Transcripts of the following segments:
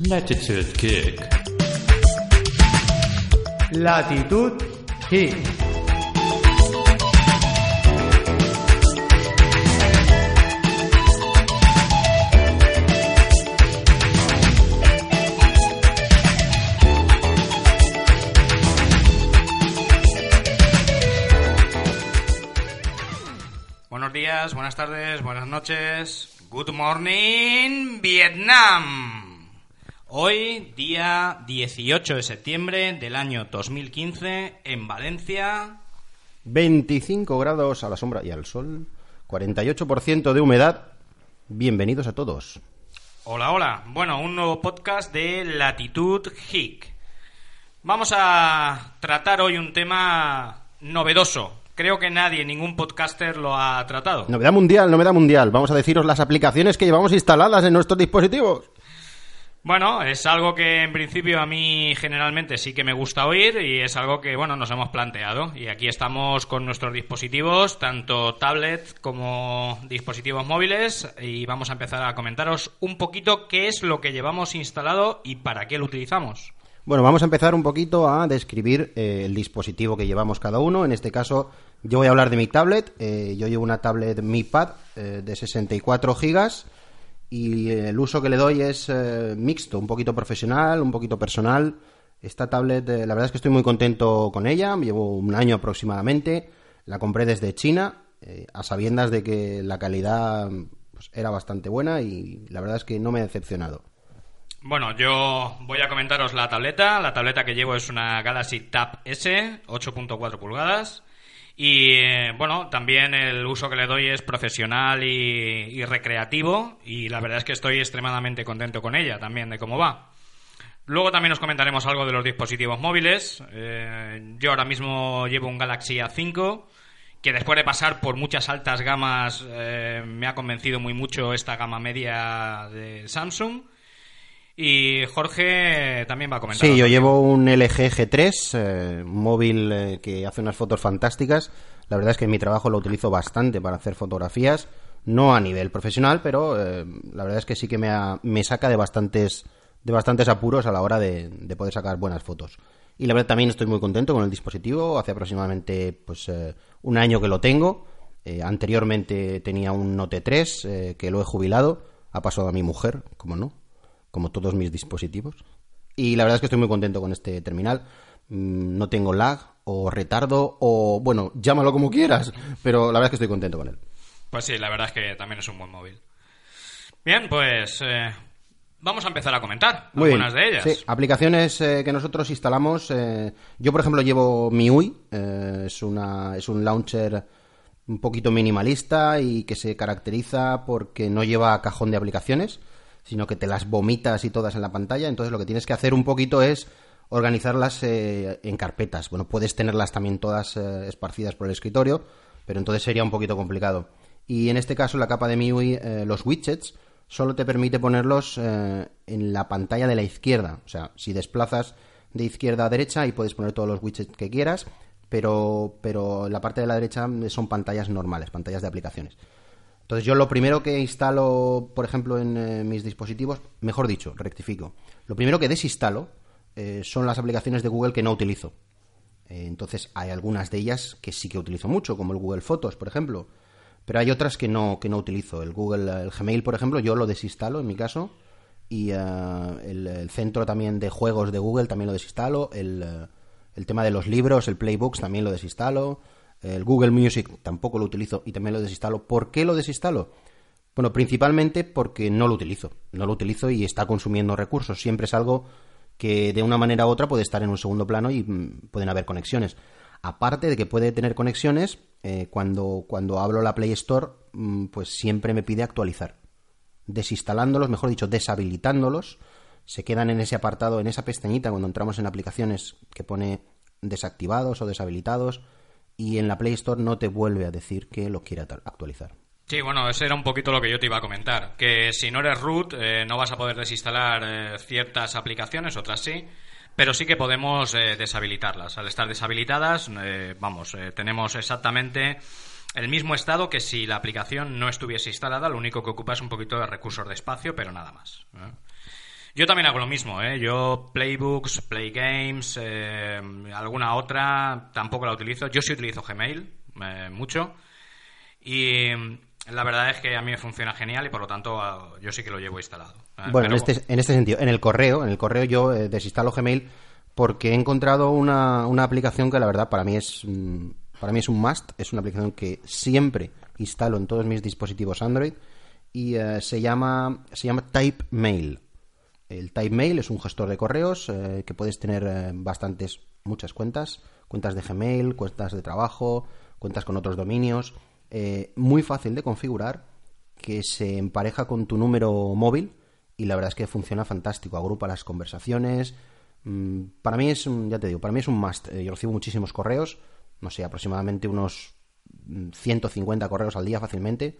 Latitude Kick. Latitud Kick. Buenos días, buenas tardes, buenas noches. Good morning, Vietnam. Hoy, día 18 de septiembre del año 2015, en Valencia. 25 grados a la sombra y al sol, 48% de humedad. Bienvenidos a todos. Hola, hola. Bueno, un nuevo podcast de Latitud Hic. Vamos a tratar hoy un tema novedoso. Creo que nadie, ningún podcaster lo ha tratado. Novedad mundial, novedad mundial. Vamos a deciros las aplicaciones que llevamos instaladas en nuestros dispositivos. Bueno, es algo que en principio a mí generalmente sí que me gusta oír y es algo que, bueno, nos hemos planteado. Y aquí estamos con nuestros dispositivos, tanto tablet como dispositivos móviles, y vamos a empezar a comentaros un poquito qué es lo que llevamos instalado y para qué lo utilizamos. Bueno, vamos a empezar un poquito a describir eh, el dispositivo que llevamos cada uno. En este caso, yo voy a hablar de mi tablet. Eh, yo llevo una tablet Mi Pad eh, de 64 gigas y el uso que le doy es eh, mixto, un poquito profesional, un poquito personal. Esta tablet, eh, la verdad es que estoy muy contento con ella. Llevo un año aproximadamente. La compré desde China, eh, a sabiendas de que la calidad pues, era bastante buena y la verdad es que no me ha decepcionado. Bueno, yo voy a comentaros la tableta. La tableta que llevo es una Galaxy Tab S, 8.4 pulgadas. Y eh, bueno, también el uso que le doy es profesional y, recreativo. Y la verdad es que estoy extremadamente contento con ella también de cómo va. Luego también os comentaremos algo de los dispositivos móviles. Eh, yo ahora mismo llevo un Galaxy A5 que después de pasar por muchas altas gamas eh, me ha convencido muy mucho esta gama media de Samsung. Y Jorge también va a comentar. Sí, yo llevo un LG G3, eh, un móvil eh, que hace unas fotos fantásticas. La verdad es que en mi trabajo lo utilizo bastante para hacer fotografías, no a nivel profesional, pero eh, la verdad es que sí que me, ha- me saca de bastantes, de bastantes apuros a la hora de, de poder sacar buenas fotos. Y la verdad también estoy muy contento con el dispositivo. Hace aproximadamente pues eh, un año que lo tengo. Anteriormente tenía un Note 3 eh, que lo he jubilado. Ha pasado a mi mujer, como no, como todos mis dispositivos. Y la verdad es que estoy muy contento con este terminal. Mm, No tengo lag o retardo o, bueno, llámalo como quieras, pero la verdad es que estoy contento con él. Pues sí, la verdad es que también es un buen móvil. Bien, pues eh, vamos a empezar a comentar Muy bien. algunas de ellas. Sí, aplicaciones eh, que nosotros instalamos. eh, yo, por ejemplo, llevo MIUI. eh, es, una, es un launcher un poquito minimalista y que se caracteriza porque no lleva cajón de aplicaciones, sino que te las vomitas y todas en la pantalla. Entonces, lo que tienes que hacer un poquito es organizarlas eh, en carpetas. Bueno, puedes tenerlas también todas eh, esparcidas por el escritorio, pero entonces sería un poquito complicado. Y en este caso, la capa de MIUI, eh, los widgets, solo te permite ponerlos eh, en la pantalla de la izquierda. O sea, si desplazas de izquierda a derecha, ahí puedes poner todos los widgets que quieras, pero, pero la parte de la derecha son pantallas normales, pantallas de aplicaciones. Entonces yo lo primero que instalo, por ejemplo, en eh, mis dispositivos, mejor dicho, rectifico, lo primero que desinstalo eh, son las aplicaciones de Google que no utilizo. Eh, entonces hay algunas de ellas que sí que utilizo mucho, como el Google Fotos, por ejemplo, pero hay otras que no, que no utilizo. El Google, el Gmail, por ejemplo, yo lo desinstalo en mi caso, y eh, el, centro también de juegos de Google también lo desinstalo, el, el tema de los libros, el Playbooks también lo desinstalo, el Google Music tampoco lo utilizo y también lo desinstalo. ¿Por qué lo desinstalo? Bueno, principalmente porque no lo utilizo. No lo utilizo y está consumiendo recursos. Siempre es algo que de una manera u otra puede estar en un segundo plano y mm, pueden haber conexiones. Aparte de que puede tener conexiones, eh, cuando, cuando hablo la Play Store, mm, pues siempre me pide actualizar. Desinstalándolos, mejor dicho, deshabilitándolos, se quedan en ese apartado, en esa pestañita cuando entramos en aplicaciones que pone desactivados o deshabilitados y en la Play Store no te vuelve a decir que lo quiere actualizar. Sí, bueno, ese era un poquito lo que yo te iba a comentar. Que si no eres root, eh, no vas a poder desinstalar eh, ciertas aplicaciones, otras sí. Pero sí que podemos eh, deshabilitarlas. Al estar deshabilitadas, eh, vamos, tenemos exactamente el mismo estado que si la aplicación no estuviese instalada. Lo único que ocupa es un poquito de recursos de espacio, pero nada más. Yo también hago lo mismo, ¿eh? Yo Playbooks, Playgames, eh, alguna otra, tampoco la utilizo. Yo sí utilizo Gmail, eh, mucho. Y la verdad es que a mí me funciona genial y por lo tanto ah, yo sí que lo llevo instalado. Eh, Bueno, en este, en este sentido, en el correo, en el correo yo desinstalo Gmail porque he encontrado una, una aplicación que la verdad para mí es mm, para mí es un must, es una aplicación que siempre instalo en todos mis dispositivos Android y se llama se llama TypeMail. El TypeMail es un gestor de correos eh, que puedes tener eh, bastantes muchas cuentas, cuentas de Gmail, cuentas de trabajo, cuentas con otros dominios, eh, muy fácil de configurar que se empareja con tu número móvil y la verdad es que funciona fantástico, agrupa las conversaciones. Mm, Para mí es un, ya te digo, para mí es un must. Eh, Yo recibo muchísimos correos, no sé, aproximadamente unos mm, 150 correos al día fácilmente.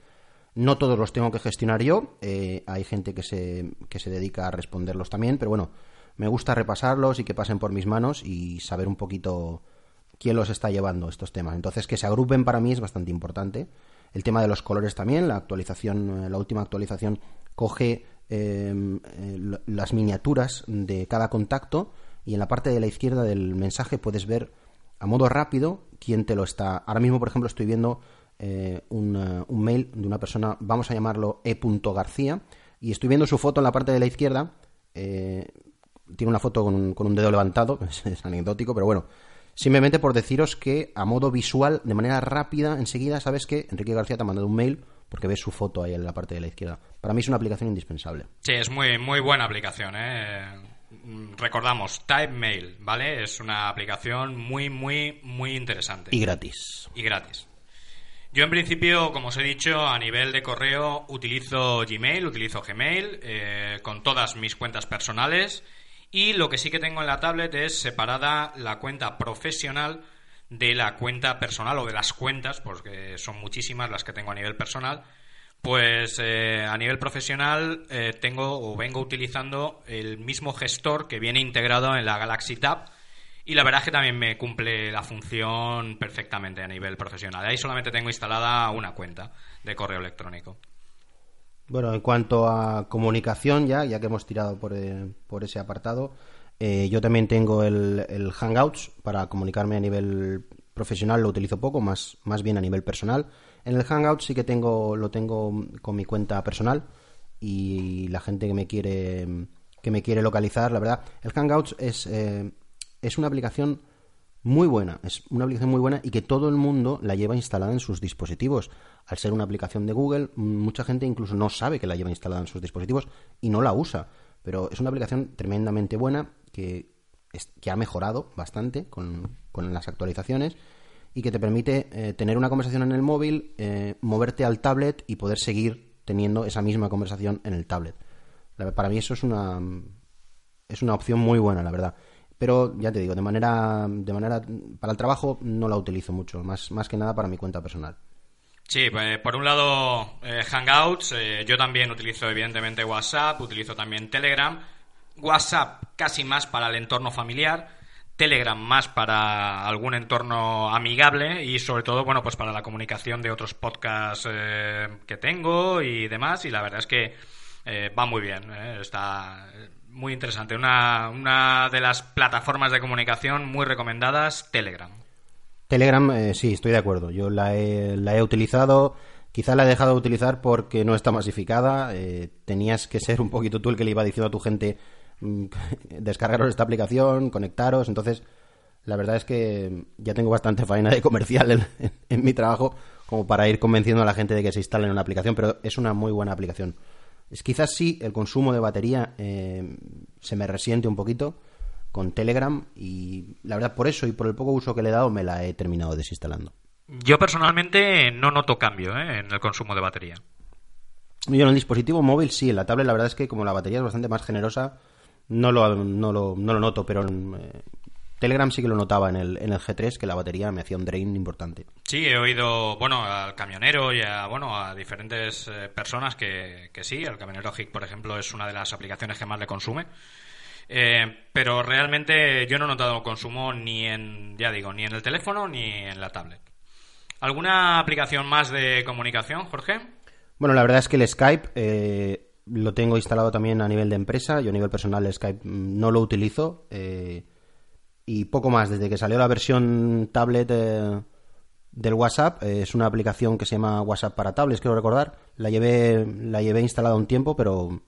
No todos los tengo que gestionar yo, eh, hay gente que se, que se dedica a responderlos también, pero bueno, me gusta repasarlos y que pasen por mis manos y saber un poquito quién los está llevando estos temas. Entonces, que se agrupen para mí es bastante importante. El tema de los colores también, la actualización, eh, la última actualización coge eh, eh, las miniaturas de cada contacto y en la parte de la izquierda del mensaje puedes ver a modo rápido quién te lo está. Ahora mismo, por ejemplo, estoy viendo eh, un, eh, un mail de una persona, vamos a llamarlo E. García, y estoy viendo su foto en la parte de la izquierda. eh, tiene una foto con un, con un dedo levantado, es, es anecdótico, pero bueno. Simplemente por deciros que a modo visual, de manera rápida, enseguida sabes que Enrique García te ha mandado un mail porque ves su foto ahí en la parte de la izquierda. Para mí es una aplicación indispensable. Sí, es muy, muy buena aplicación, ¿eh? Mm, Recordamos, TypeMail, ¿vale? Es una aplicación muy, muy, muy interesante. Y gratis. y gratis. Yo en principio, como os he dicho, a nivel de correo utilizo Gmail, utilizo Gmail eh, con todas mis cuentas personales y lo que sí que tengo en la tablet es separada la cuenta profesional de la cuenta personal o de las cuentas, porque son muchísimas las que tengo a nivel personal. Pues eh, a nivel profesional eh, tengo o vengo utilizando el mismo gestor que viene integrado en la Galaxy Tab y la verdad es que también me cumple la función perfectamente a nivel profesional. Ahí solamente tengo instalada una cuenta de correo electrónico. Bueno, en cuanto a comunicación, ya, ya que hemos tirado por, eh, por ese apartado, eh, yo también tengo el, el Hangouts para comunicarme a nivel profesional, lo utilizo poco, más, más bien a nivel personal. En el Hangouts sí que tengo, lo tengo con mi cuenta personal y la gente que me quiere, que me quiere localizar, la verdad, el Hangouts es, eh, es una aplicación muy buena, es una aplicación muy buena y que todo el mundo la lleva instalada en sus dispositivos. Al ser una aplicación de Google, mucha gente incluso no sabe que la lleva instalada en sus dispositivos y no la usa. Pero es una aplicación tremendamente buena que, ha mejorado bastante con, las actualizaciones y que te permite eh, tener una conversación en el móvil, eh, moverte al tablet y poder seguir teniendo esa misma conversación en el tablet. Para mí eso es una, es una opción muy buena, la verdad. Pero ya te digo, de manera, de manera para el trabajo no la utilizo mucho, más, más que nada para mi cuenta personal. Sí, pues, por un lado eh, Hangouts, eh, yo también utilizo evidentemente WhatsApp, utilizo también Telegram, WhatsApp casi más para el entorno familiar, Telegram más para algún entorno amigable y sobre todo, bueno, pues para la comunicación de otros podcasts eh, que tengo y demás y la verdad es que va muy bien, está muy interesante, una, una de las plataformas de comunicación muy recomendadas, Telegram. Telegram, eh, sí, estoy de acuerdo. Yo la he, la he utilizado, quizá la he dejado de utilizar porque no está masificada. eh, tenías que ser un poquito tú el que le iba diciendo a tu gente, mm, descargaros esta aplicación, conectaros. Entonces, la verdad es que ya tengo bastante faena de comercial en, mi trabajo como para ir convenciendo a la gente de que se instalen una aplicación, pero es una muy buena aplicación. Es quizás sí el consumo de batería eh, se me resiente un poquito con Telegram y la verdad por eso y por el poco uso que le he dado me la he terminado desinstalando. Yo personalmente no noto cambio ¿eh? en el consumo de batería. Yo en el dispositivo móvil sí, en la tablet la verdad es que como la batería es bastante más generosa no lo, no lo, no lo noto, pero en eh, Telegram sí que lo notaba en el, en el G3 que la batería me hacía un drain importante. Sí, he oído, bueno, al camionero y a, bueno, a diferentes eh, personas que, que sí. El camionero HIC, por ejemplo, es una de las aplicaciones que más le consume. Eh, pero realmente yo no he notado consumo ni en, ya digo, ni en el teléfono ni en la tablet. ¿Alguna aplicación más de comunicación, Jorge? Bueno, la verdad es que el Skype, eh, lo tengo instalado también a nivel de empresa. Yo a nivel personal Skype mm, no lo utilizo. eh, y poco más, desde que salió la versión tablet eh, del WhatsApp, eh, es una aplicación que se llama WhatsApp para tablets, quiero recordar. La llevé, la llevé instalada un tiempo, pero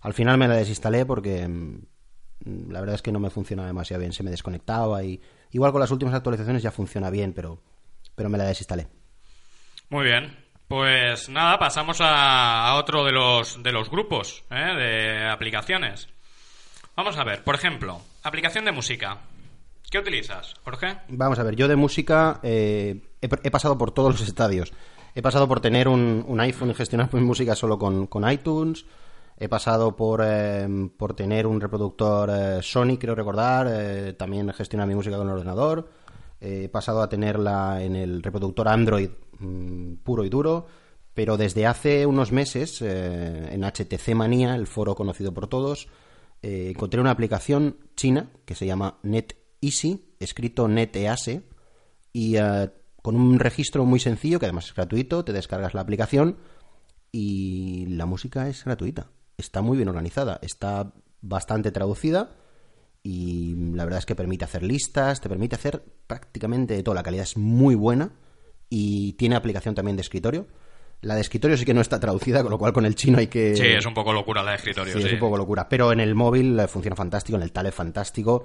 al final me la desinstalé porque mm, la verdad es que no me funcionaba demasiado bien. Se me desconectaba y igual con las últimas actualizaciones ya funciona bien, pero, pero me la desinstalé. Muy bien. Pues nada, pasamos a, a otro de los, de los grupos ¿eh? de aplicaciones. Vamos a ver, por ejemplo, aplicación de música. ¿Qué utilizas, Jorge? Vamos a ver, yo de música eh, he, pasado por todos los estadios. He pasado por tener un, iPhone y gestionar mi música solo con, iTunes. He pasado por, eh, por tener un reproductor eh, Sony, creo recordar. también gestionar mi música con el ordenador. He pasado a tenerla en el reproductor Android mm, puro y duro. Pero desde hace unos meses, en HTC Manía, el foro conocido por todos, encontré una aplicación china que se llama NetEasy, escrito NetEase, y eh, con un registro muy sencillo, que además es gratuito, te descargas la aplicación y la música es gratuita. Está muy bien organizada, está bastante traducida y la verdad es que permite hacer listas, te permite hacer prácticamente de todo. La calidad es muy buena y tiene aplicación también de escritorio. La de escritorio sí que no está traducida, con lo cual con el chino hay que... Sí, es un poco locura la de escritorio. Sí, Sí, es un poco locura. Pero en el móvil funciona fantástico, en el tablet fantástico.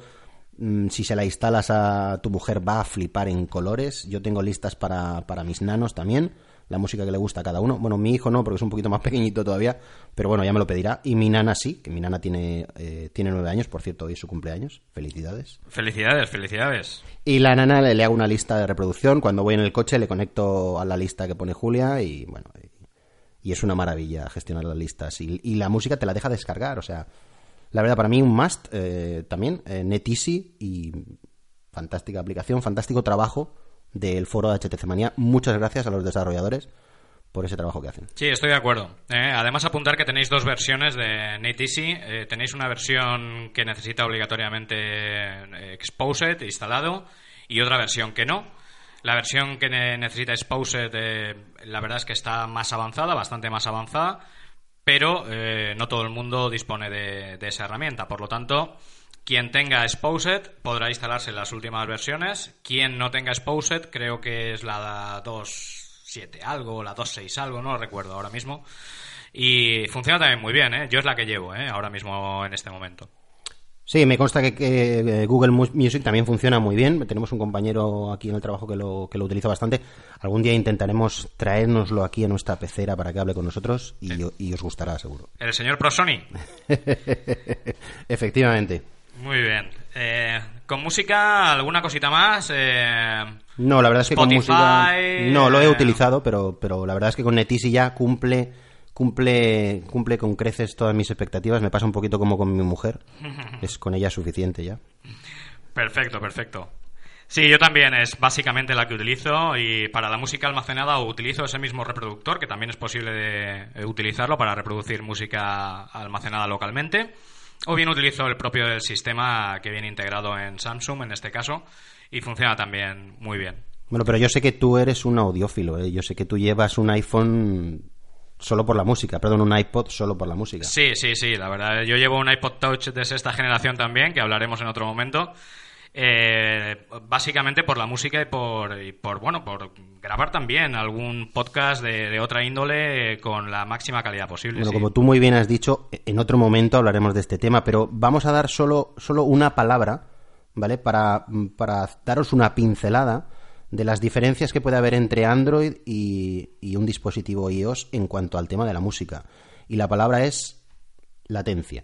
Mm, Si se la instalas a tu mujer va a flipar en colores. Yo tengo listas para, para mis nanos también. La música que le gusta a cada uno. Bueno, mi hijo no, porque es un poquito más pequeñito todavía. Pero bueno, ya me lo pedirá. Y mi nana sí, que mi nana tiene, eh, tiene nueve años. Por cierto, hoy es su cumpleaños. Felicidades. Felicidades, felicidades. Y la nana le, le hago una lista de reproducción. Cuando voy en el coche le conecto a la lista que pone Julia y bueno, y, y es una maravilla gestionar las listas. Y, y la música te la deja descargar, o sea, la verdad para mí un must eh, también, eh, NetEasy y fantástica aplicación, fantástico trabajo del foro de HTC Manía. Muchas gracias a los desarrolladores por ese trabajo que hacen. Sí, estoy de acuerdo. Eh, además, apuntar que tenéis dos versiones de NetEasy. Eh, tenéis una versión que necesita obligatoriamente eh, Exposed instalado y otra versión que no. La versión que ne- necesita Exposed, eh, la verdad es que está más avanzada, bastante más avanzada, pero eh, no todo el mundo dispone de, esa herramienta. Por lo tanto, quien tenga Exposed podrá instalarse las últimas versiones. Quien no tenga Exposed, creo que es la 2.7 algo, la 2.6 algo, no lo recuerdo ahora mismo. Y funciona también muy bien, ¿eh? Yo es la que llevo, ¿eh? Ahora mismo en este momento. Sí, me consta que, que, eh, Google Mu- Music también funciona muy bien. Tenemos un compañero aquí en el trabajo que lo, que lo utiliza bastante. Algún día intentaremos traérnoslo aquí a nuestra pecera para que hable con nosotros y, y os gustará seguro. El señor ProSony. Efectivamente. Muy bien. Eh, con música, ¿alguna cosita más? Eh, No, la verdad es que con Spotify, música no lo he eh, utilizado, pero, pero la verdad es que con Netisi ya cumple cumple cumple con creces todas mis expectativas. Me pasa un poquito como con mi mujer. Es con ella suficiente ya. Perfecto, perfecto. Sí, yo también es básicamente la que utilizo y para la música almacenada utilizo ese mismo reproductor que también es posible de, utilizarlo para reproducir música almacenada localmente o bien utilizo el propio del sistema que viene integrado en Samsung en este caso y funciona también muy bien. Bueno, pero yo sé que tú eres un audiófilo, ¿eh? Yo sé que tú llevas un iPhone solo por la música, perdón, un iPod solo por la música. Sí, sí, sí, la verdad. Yo llevo un iPod Touch de sexta generación también, que hablaremos en otro momento. Eh, básicamente por la música y por, y por, bueno, por grabar también algún podcast de, de otra índole eh, con la máxima calidad posible. Bueno, sí. como tú muy bien has dicho, en otro momento hablaremos de este tema, pero vamos a dar solo, solo una palabra, ¿vale? Para, para daros una pincelada de las diferencias que puede haber entre Android y, y un dispositivo iOS en cuanto al tema de la música. Y la palabra es latencia.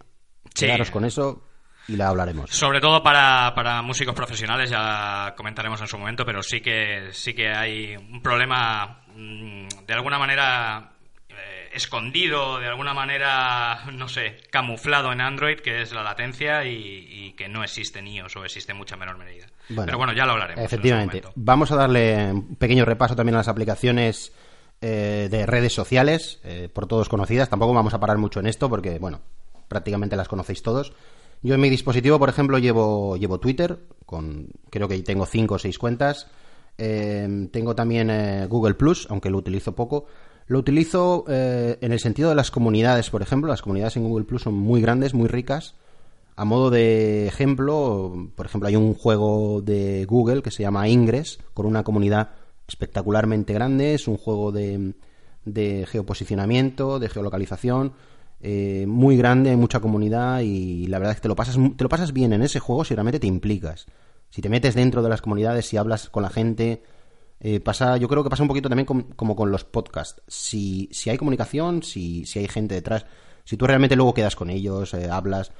Sí. Quedaros con eso y la hablaremos. Sobre todo para, para músicos profesionales, ya comentaremos en su momento, pero sí que, sí que hay un problema mm, de alguna manera escondido, de alguna manera, no sé, camuflado en Android, que es la latencia y, y que no existe en iOS o existe en mucha menor medida. pero bueno, ya lo hablaremos. Efectivamente. Vamos a darle un pequeño repaso también a las aplicaciones eh, de redes sociales, eh, por todos conocidas. Tampoco vamos a parar mucho en esto porque, bueno, prácticamente las conocéis todos. Yo en mi dispositivo, por ejemplo, llevo, llevo Twitter, con creo que tengo cinco o seis cuentas. Eh, tengo también eh, Google Plus, aunque lo utilizo poco. Lo utilizo eh, en el sentido de las comunidades, por ejemplo. Las comunidades en Google Plus son muy grandes, muy ricas. A modo de ejemplo, por ejemplo, hay un juego de Google que se llama Ingress, con una comunidad espectacularmente grande. Es un juego de, de geoposicionamiento, de geolocalización, eh, muy grande, mucha comunidad y la verdad es que te lo, pasas, te lo pasas bien en ese juego si realmente te implicas. Si te metes dentro de las comunidades, si hablas con la gente, eh, pasa, yo creo que pasa un poquito también como con los podcasts. Si, si hay comunicación, si, si hay gente detrás, si tú realmente luego quedas con ellos, eh, hablas,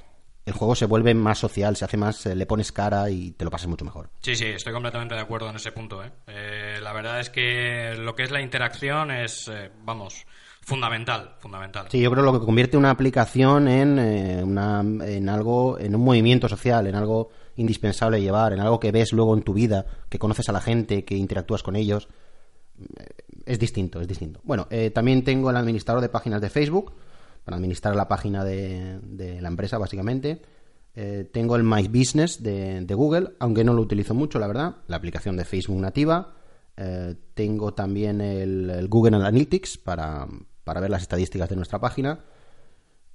el juego se vuelve más social, se hace más, eh, le pones cara y te lo pasas mucho mejor. Sí, sí, estoy completamente de acuerdo en ese punto. la verdad es que lo que es la interacción es, vamos, fundamental, fundamental. Sí, yo creo que lo que convierte una aplicación en, una, en algo, en un movimiento social, en algo indispensable llevar, en algo que ves luego en tu vida, que conoces a la gente, que interactúas con ellos. Eh, es distinto, es distinto. Bueno, eh, también tengo el administrador de páginas de Facebook, para administrar la página de, la empresa, básicamente. Eh, tengo el My Business de, Google, aunque no lo utilizo mucho, la verdad. La aplicación de Facebook nativa. tengo también el, Google Analytics para, para ver las estadísticas de nuestra página.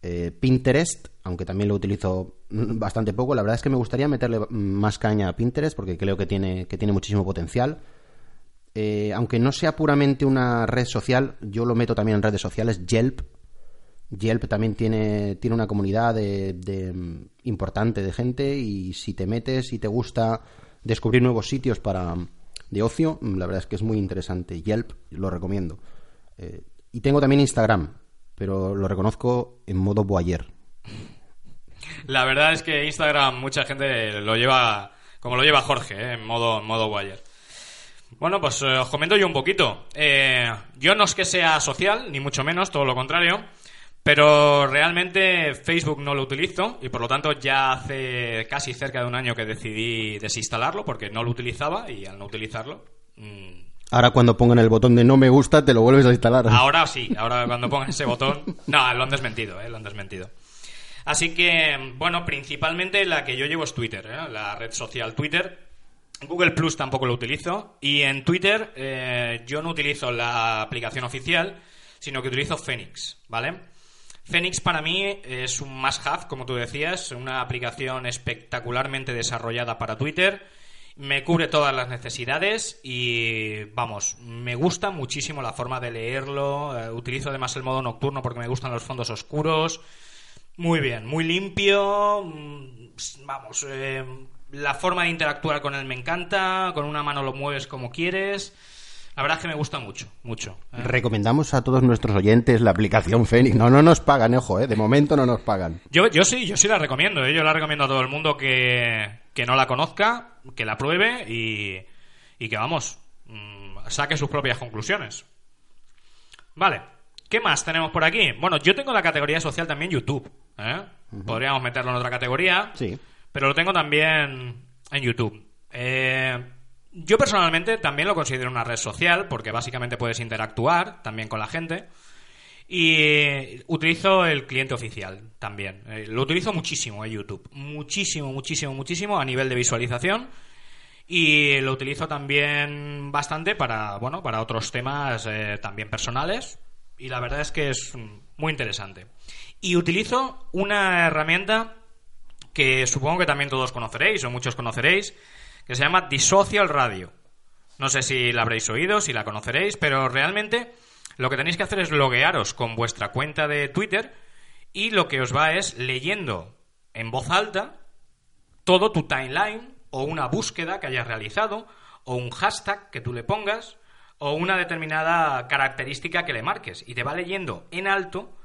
Eh, Pinterest, aunque también lo utilizo bastante poco, la verdad es que me gustaría meterle más caña a Pinterest porque creo que tiene, que tiene muchísimo potencial. Eh, aunque no sea puramente una red social, yo lo meto también en redes sociales. Yelp. Yelp también tiene, tiene una comunidad de, importante de gente y si te metes y te gusta descubrir nuevos sitios para de ocio, la verdad es que es muy interesante. Yelp lo recomiendo. Eh, y tengo también Instagram pero lo reconozco en modo boyer. La verdad es que Instagram mucha gente lo lleva como lo lleva Jorge, ¿eh? en modo, modo boyer. Bueno, pues eh, os comento yo un poquito. Eh, yo no es que sea social, ni mucho menos, todo lo contrario. Pero realmente Facebook no lo utilizo y por lo tanto ya hace casi cerca de un año que decidí desinstalarlo porque no lo utilizaba y al no utilizarlo mm, Ahora cuando pongan el botón de no me gusta, te lo vuelves a instalar. Ahora sí, ahora cuando pongan ese botón... No, lo han desmentido, ¿eh? Lo han desmentido. Así que, bueno, principalmente la que yo llevo es Twitter, ¿eh? la red social Twitter. Google Plus tampoco lo utilizo. Y en Twitter eh, yo no utilizo la aplicación oficial, sino que utilizo Phoenix, ¿vale? Phoenix para mí es un must-have, como tú decías, una aplicación espectacularmente desarrollada para Twitter me cubre todas las necesidades y vamos, me gusta muchísimo la forma de leerlo, eh, utilizo además el modo nocturno porque me gustan los fondos oscuros, muy bien, muy limpio, mm, vamos, eh, la forma de interactuar con él me encanta, con una mano lo mueves como quieres. La verdad es que me gusta mucho, mucho. ¿eh? Recomendamos a todos nuestros oyentes la aplicación Fenix. No, no nos pagan, ojo, ¿eh? de momento no nos pagan. Yo, yo sí, yo sí la recomiendo. ¿eh? Yo la recomiendo a todo el mundo que, que no la conozca, que la pruebe y, y que, vamos, mm, saque sus propias conclusiones. Vale, ¿qué más tenemos por aquí? Bueno, yo tengo la categoría social también YouTube. ¿eh? Podríamos meterlo en otra categoría. Sí. Pero lo tengo también en YouTube. Eh yo personalmente también lo considero una red social porque básicamente puedes interactuar también con la gente. Y utilizo el cliente oficial también. Eh, lo utilizo muchísimo en YouTube. Muchísimo, muchísimo, muchísimo a nivel de visualización. Y lo utilizo también bastante para, bueno, para otros temas eh, también personales. Y la verdad es que es muy interesante. Y utilizo una herramienta que supongo que también todos conoceréis o muchos conoceréis, que se llama Disocial Radio. No sé si la habréis oído, si la conoceréis, pero realmente lo que tenéis que hacer es loguearos con vuestra cuenta de Twitter y lo que os va es leyendo en voz alta todo tu timeline o una búsqueda que hayas realizado o un hashtag que tú le pongas o una determinada característica que le marques y te va leyendo en alto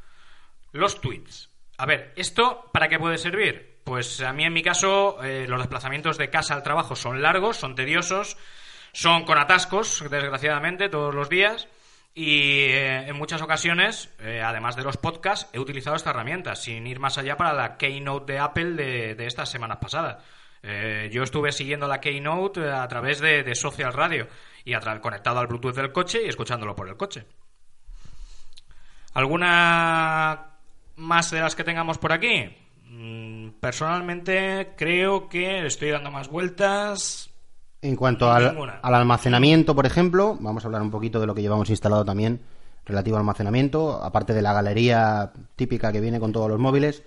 los tweets. A ver, ¿esto para qué puede servir? Pues a mí en mi caso eh, los desplazamientos de casa al trabajo son largos, son tediosos, son con atascos, desgraciadamente, todos los días. Y eh, en muchas ocasiones, eh, además de los podcasts, he utilizado esta herramienta, sin ir más allá para la Keynote de Apple de, estas semanas pasadas. yo estuve siguiendo la Keynote a través de, Social Radio y conectado al Bluetooth del coche y escuchándolo por el coche. ¿Alguna más de las que tengamos por aquí? Mm, personalmente creo que estoy dando más vueltas. En cuanto al, almacenamiento, por ejemplo, vamos a hablar un poquito de lo que llevamos instalado también relativo al almacenamiento, aparte de la galería típica que viene con todos los móviles.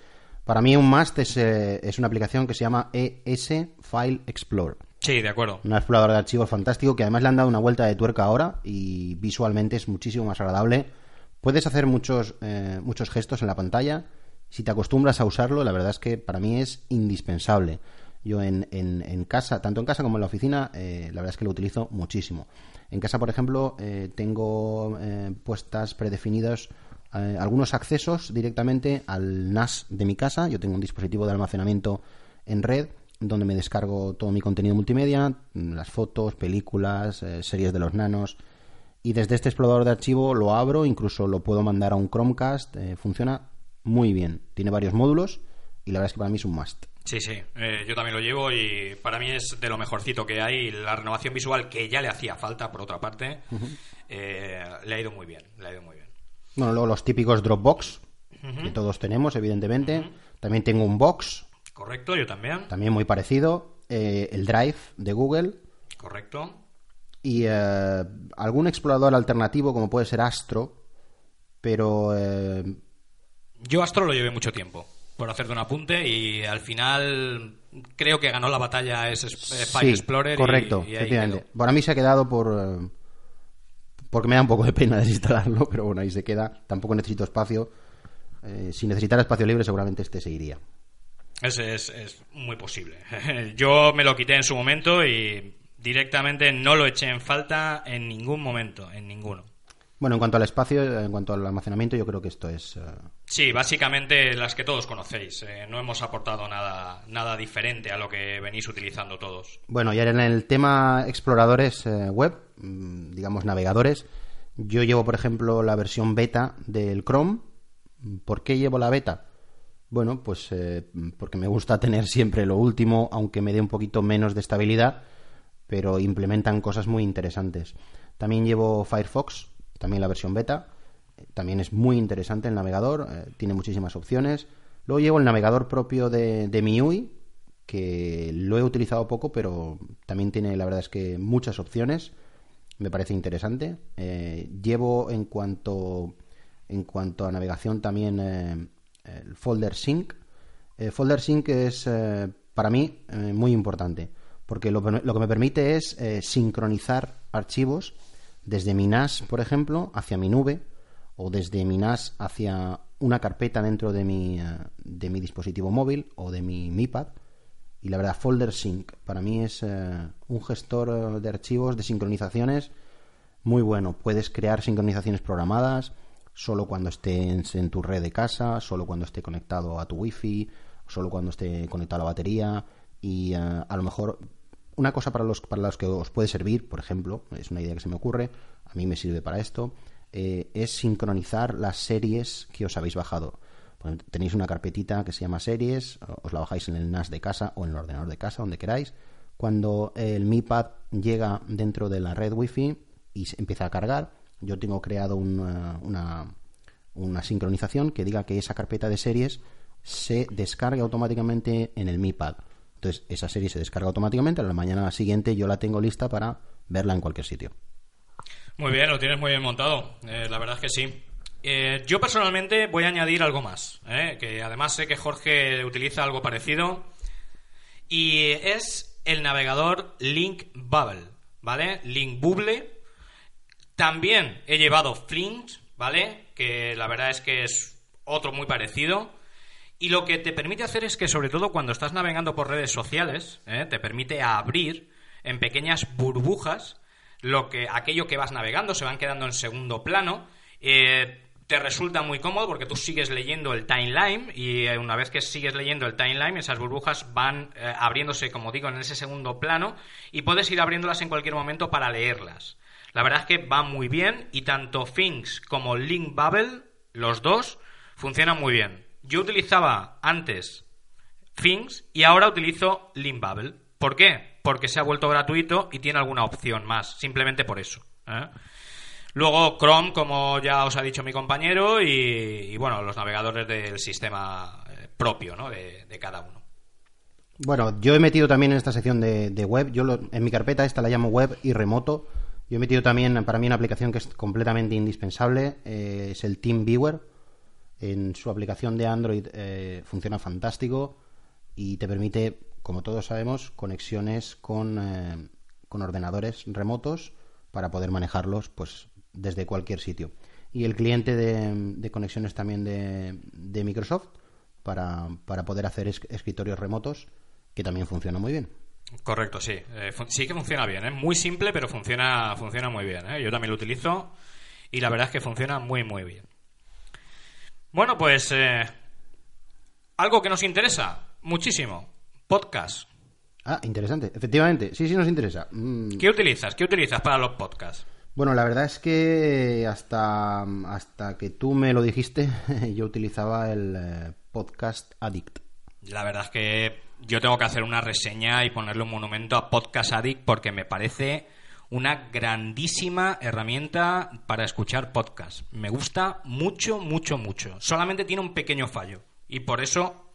Para mí un must es, eh, es una aplicación que se llama ES File Explorer. Sí, de acuerdo. Un explorador de archivos fantástico que además le han dado una vuelta de tuerca ahora y visualmente es muchísimo más agradable. Puedes hacer muchos, eh, muchos gestos en la pantalla. Si te acostumbras a usarlo, la verdad es que para mí es indispensable. Yo en, en, en casa, tanto en casa como en la oficina, eh, la verdad es que lo utilizo muchísimo. En casa, por ejemplo, eh, tengo eh, puestas predefinidos eh, algunos accesos directamente al NAS de mi casa. Yo tengo un dispositivo de almacenamiento en red donde me descargo todo mi contenido multimedia, mm, las fotos, películas, series de los nanos. Y desde este explorador de archivo lo abro, incluso lo puedo mandar a un Chromecast. eh, funciona muy bien. Tiene varios módulos y la verdad es que para mí es un must. Sí, sí, eh, yo también lo llevo y para mí es de lo mejorcito que hay. La renovación visual, que ya le hacía falta, por otra parte, eh, le ha ido muy bien, le ha ido muy bien. Bueno, luego los típicos Dropbox, que todos tenemos, evidentemente. También tengo un Box, Correcto, yo también. también muy parecido. eh, el Drive de Google. Correcto. Y algún explorador alternativo, como puede ser Astro. Pero Yo Astro lo llevé mucho tiempo, por hacerte un apunte, y al final creo que ganó la batalla ese eh, File sí, Explorer. y- correcto, y ahí efectivamente. Para mí se ha quedado por. eh, porque me da un poco de pena desinstalarlo, pero bueno, ahí se queda. Tampoco necesito espacio. Eh, si necesitara espacio libre, seguramente este seguiría. Es, es, es muy posible. Yo me lo quité en su momento y directamente no lo eché en falta en ningún momento, en ninguno. Bueno, en cuanto al espacio, en cuanto al almacenamiento, yo creo que esto es. eh, Sí, básicamente las que todos conocéis. Eh, no hemos aportado nada, nada diferente a lo que venís utilizando todos. Bueno, y ahora en el tema exploradores eh, web, mm, digamos navegadores, yo llevo, por ejemplo, la versión beta del Chrome. ¿Por qué llevo la beta? Bueno, pues eh, porque me gusta tener siempre lo último, aunque me dé un poquito menos de estabilidad, pero implementan cosas muy interesantes. También llevo Firefox, también la versión beta. eh, También es muy interesante el navegador, eh, tiene muchísimas opciones. Luego llevo el navegador propio de, de MIUI, que lo he utilizado poco, pero también tiene, la verdad es que muchas opciones. Me parece interesante. Eh, llevo en cuanto, en cuanto a navegación también el Folder Sync. Eh, Folder Sync es para mí muy importante, porque lo, lo que me permite es sincronizar archivos desde mi NAS, por ejemplo, hacia mi nube, o desde mi NAS hacia una carpeta dentro de mi, eh, de mi dispositivo móvil o de mi MiPad. Y la verdad, Folder Sync para mí es eh, un gestor eh, de archivos, de sincronizaciones muy bueno. Puedes crear sincronizaciones programadas solo cuando estés en tu red de casa, solo cuando esté conectado a tu wifi, solo cuando esté conectado a la batería y a lo mejor una cosa para los, para los que os puede servir, por ejemplo, es una idea que se me ocurre, a mí me sirve para esto, eh, es sincronizar las series que os habéis bajado. Pues tenéis una carpetita que se llama series, os la bajáis en el NAS de casa o en el ordenador de casa, donde queráis. Cuando el Mi Pad llega dentro de la red Wi-Fi y se empieza a cargar, yo tengo creado una, una, una sincronización que diga que esa carpeta de series se descarga automáticamente en el Mi Pad. Entonces, esa serie se descarga automáticamente, a la mañana siguiente yo la tengo lista para verla en cualquier sitio. Muy bien, lo tienes muy bien montado. Eh, la verdad es que sí. Eh, yo personalmente voy a añadir algo más, eh, que además sé que Jorge utiliza algo parecido, y es el navegador Link Bubble, ¿vale? Link Bubble. También he llevado Flint, ¿vale? Que la verdad es que es otro muy parecido. Y lo que te permite hacer es que, sobre todo cuando estás navegando por redes sociales, ¿eh? te permite abrir en pequeñas burbujas lo que aquello que vas navegando se van quedando en segundo plano. Eh, te resulta muy cómodo porque tú sigues leyendo el timeline y eh, una vez que sigues leyendo el timeline, esas burbujas van abriéndose, como digo, en ese segundo plano y puedes ir abriéndolas en cualquier momento para leerlas. La verdad es que va muy bien y tanto Things como Link Bubble, los dos, funcionan muy bien. Yo utilizaba antes Things y ahora utilizo Link Bubble. ¿Por qué? Porque se ha vuelto gratuito y tiene alguna opción más, simplemente por eso. ¿eh? Luego Chrome, como ya os ha dicho mi compañero, y, bueno, los navegadores del sistema eh, propio ¿no? de, cada uno. Bueno, yo he metido también en esta sección de, web, yo lo- en mi carpeta esta la llamo web y remoto, Yo he metido también, para mí, una aplicación que es completamente indispensable, eh, es el Team Viewer. En su aplicación de Android eh, funciona fantástico y te permite, como todos sabemos, conexiones con, eh, con ordenadores remotos para poder manejarlos pues desde cualquier sitio. Y el cliente de, conexiones también de, de Microsoft para, para poder hacer es- escritorios remotos, que también funciona muy bien. Correcto, sí. Eh, sí que funciona bien, ¿eh? Muy simple, pero funciona, funciona muy bien. Yo también lo utilizo y la verdad es que funciona muy, muy bien. Bueno, pues... eh, algo que nos interesa muchísimo. Podcast. Ah, interesante. Efectivamente, sí, sí nos interesa. Mm, ¿Qué utilizas? ¿Qué utilizas para los podcasts? Bueno, la verdad es que hasta, hasta que tú me lo dijiste, yo utilizaba el eh, Podcast Addict. La verdad es que yo tengo que hacer una reseña y ponerle un monumento a Podcast Addict porque me parece una grandísima herramienta para escuchar podcast. Me gusta mucho, mucho, mucho. Solamente tiene un pequeño fallo y por eso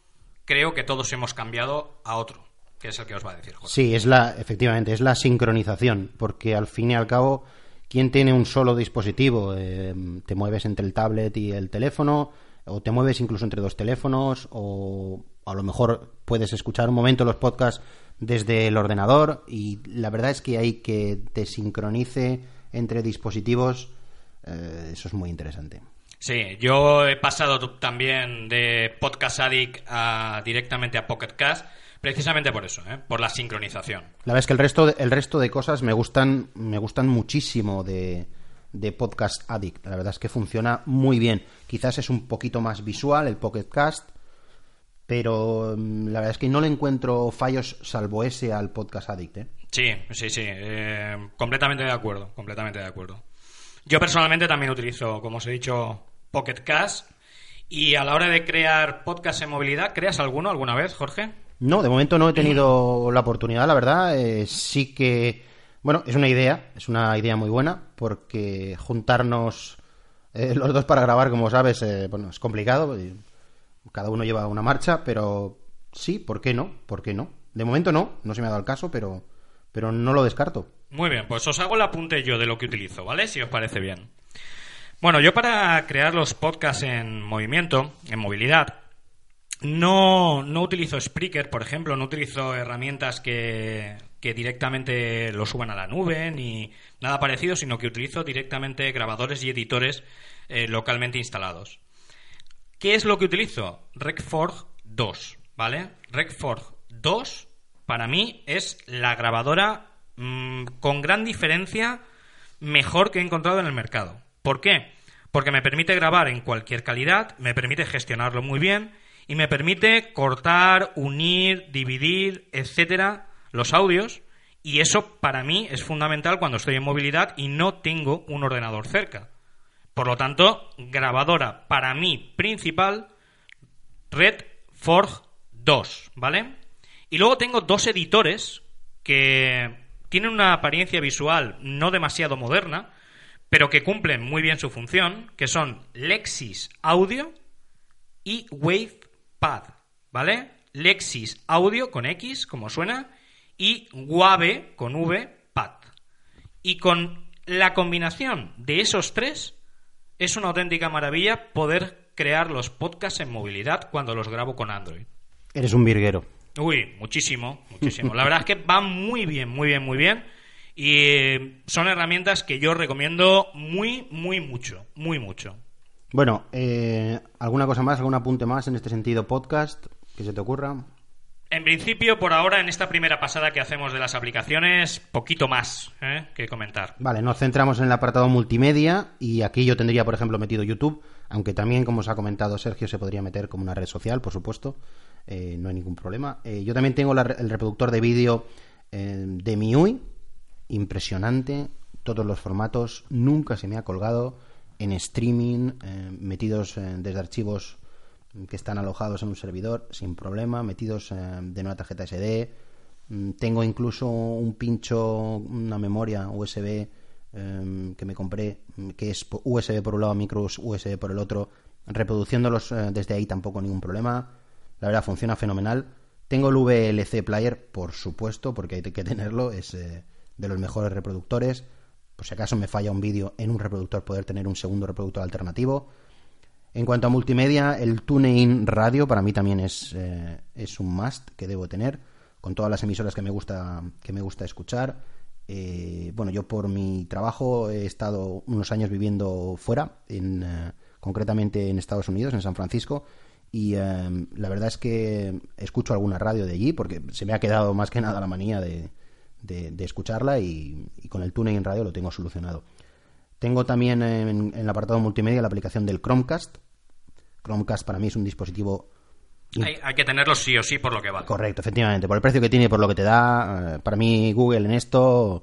creo que todos hemos cambiado a otro, que es el que os va a decir Jorge. Sí, es la, efectivamente, es la sincronización, porque al fin y al cabo, ¿quién tiene un solo dispositivo? Eh, te mueves entre el tablet y el teléfono, o te mueves incluso entre dos teléfonos, o a lo mejor puedes escuchar un momento los podcasts desde el ordenador, y la verdad es que hay que te sincronice entre dispositivos, eh, eso es muy interesante. Sí, yo he pasado también de Podcast Addict a, directamente a Pocket Cast precisamente por eso, ¿eh? por la sincronización. La verdad es que el resto de, el resto de cosas me gustan, me gustan muchísimo de, de Podcast Addict. La verdad es que funciona muy bien. Quizás es un poquito más visual el Pocket Cast, pero mm, la verdad es que no le encuentro fallos salvo ese al Podcast Addict. ¿eh? Sí, sí, sí. eh, completamente de acuerdo. Completamente de acuerdo. Yo personalmente también utilizo, como os he dicho, Pocket Cast. Y a la hora de crear podcast en movilidad, ¿creas alguno alguna vez, Jorge? No, de momento no he tenido la oportunidad, la verdad. Eh, sí que, bueno, es una idea, es una idea muy buena, porque juntarnos eh, los dos para grabar, como sabes, eh, bueno, es complicado. Cada uno lleva una marcha, pero sí, ¿por qué no? ¿Por qué no? De momento no, no se me ha dado el caso, pero, pero no lo descarto. Muy bien, pues os hago el apunte yo de lo que utilizo, ¿vale? Si os parece bien. Bueno, yo para crear los podcasts en movimiento, en movilidad, no, no utilizo Spreaker, por ejemplo, no utilizo herramientas que, que directamente lo suban a la nube ni nada parecido, sino que utilizo directamente grabadores y editores eh, localmente instalados. ¿Qué es lo que utilizo? Recforge 2, ¿vale? Recforge 2 para mí es la grabadora mm, con gran diferencia mejor que he encontrado en el mercado. ¿Por qué? Porque me permite grabar en cualquier calidad, me permite gestionarlo muy bien y me permite cortar, unir, dividir, etcétera, los audios. Y eso para mí es fundamental cuando estoy en movilidad y no tengo un ordenador cerca. Por lo tanto, grabadora para mí principal, Red Forge 2, ¿vale? Y luego tengo dos editores que tienen una apariencia visual no demasiado moderna, pero que cumplen muy bien su función, que son Lexis Audio y WavePad, ¿vale? Lexis Audio con X, como suena, y Wave con V, Pad. Y con la combinación de esos tres, es una auténtica maravilla poder crear los podcasts en movilidad cuando los grabo con Android. Eres un virguero. Uy, muchísimo, muchísimo. La verdad es que van muy bien, muy bien, muy bien. Y eh, son herramientas que yo recomiendo muy, muy mucho, muy mucho. Bueno, eh, ¿alguna cosa más, algún apunte más en este sentido podcast que se te ocurra? En principio, por ahora, en esta primera pasada que hacemos de las aplicaciones, poquito más ¿eh? que comentar. Vale, nos centramos en el apartado multimedia y aquí yo tendría, por ejemplo, metido YouTube, aunque también, como os ha comentado Sergio, se podría meter como una red social, por supuesto, eh, no hay ningún problema. Eh, yo también tengo el reproductor de vídeo de MIUI, impresionante, todos los formatos, nunca se me ha colgado en streaming, metidos desde archivos que están alojados en un servidor sin problema, metidos eh, de una tarjeta SD. Mm, Tengo incluso un pincho, una memoria USB eh, que me compré, mm, que es USB por un lado, micro USB por el otro, reproduciéndolos eh, desde ahí tampoco ningún problema. La verdad funciona fenomenal. Tengo el VLC Player, por supuesto, porque hay que tenerlo, es eh, de los mejores reproductores. por si acaso me falla un vídeo en un reproductor, poder tener un segundo reproductor alternativo. En cuanto a multimedia, el TuneIn Radio para mí también es, eh, es un must que debo tener, con todas las emisoras que me gusta, que me gusta escuchar. Eh, bueno, yo por mi trabajo he estado unos años viviendo fuera, en, eh, concretamente en Estados Unidos, en San Francisco, y la verdad es que escucho alguna radio de allí porque se me ha quedado más que nada la manía de, de, escucharla y, con el TuneIn Radio lo tengo solucionado. Tengo también en, el apartado multimedia la aplicación del Chromecast. Chromecast para mí es un dispositivo hay, que tenerlo sí o sí por lo que vale. Correcto, efectivamente. Por el precio que tiene y por lo que te da. Eh, para mí, Google en esto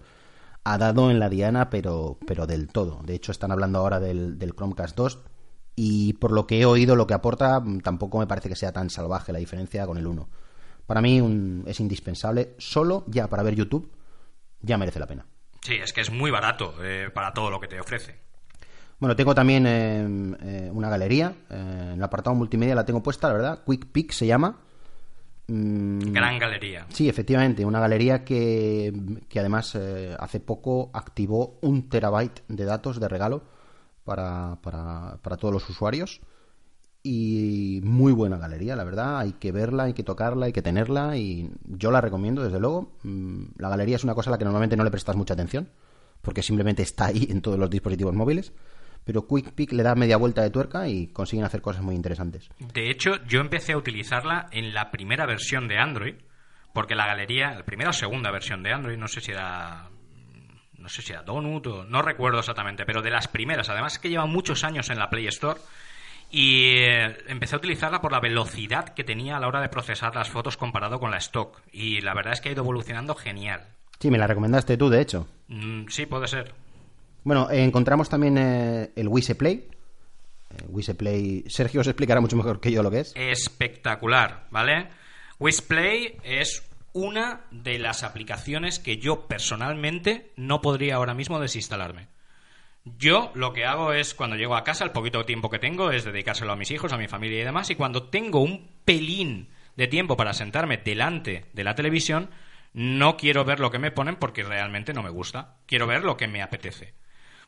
ha dado en la diana, pero, pero del todo. De hecho, están hablando ahora del, del, Chromecast 2. Y por lo que he oído, lo que aporta, tampoco me parece que sea tan salvaje la diferencia con el 1. Para mí es indispensable. Solo ya para ver YouTube, ya merece la pena. Sí, es que es muy barato eh, para todo lo que te ofrece. Bueno, tengo también eh, eh, una galería. en el apartado multimedia la tengo puesta, la verdad. Quick Pick se llama. Mm, Gran galería. Sí, efectivamente. Una galería que, que además hace poco activó un terabyte de datos de regalo para, para, para todos los usuarios y muy buena galería, la verdad. Hay que verla, hay que tocarla, hay que tenerla y yo la recomiendo, desde luego. Mm, la galería es una cosa a la que normalmente no le prestas mucha atención porque simplemente está ahí en todos los dispositivos móviles. Pero Quick Pick le da media vuelta de tuerca y consiguen hacer cosas muy interesantes. De hecho, yo empecé a utilizarla en la primera versión de Android, porque la galería, la primera o segunda versión de Android, no sé si era no sé si era Donut o no recuerdo exactamente, pero de las primeras, además que lleva muchos años en la Play Store, y eh, empecé a utilizarla por la velocidad que tenía a la hora de procesar las fotos comparado con la stock. Y la verdad es que ha ido evolucionando genial. Sí, me la recomendaste tú, de hecho. Mm, sí, puede ser. Bueno, encontramos también eh, el Wise Play. Eh. Sergio os explicará mucho mejor que yo lo que es. Espectacular, ¿vale? Wise Play es una de las aplicaciones que yo personalmente no podría ahora mismo desinstalarme. Yo lo que hago es, cuando llego a casa, el poquito tiempo que tengo es dedicárselo a mis hijos, a mi familia y demás, y cuando tengo un pelín de tiempo para sentarme delante de la televisión, no quiero ver lo que me ponen porque realmente no me gusta. Quiero ver lo que me apetece.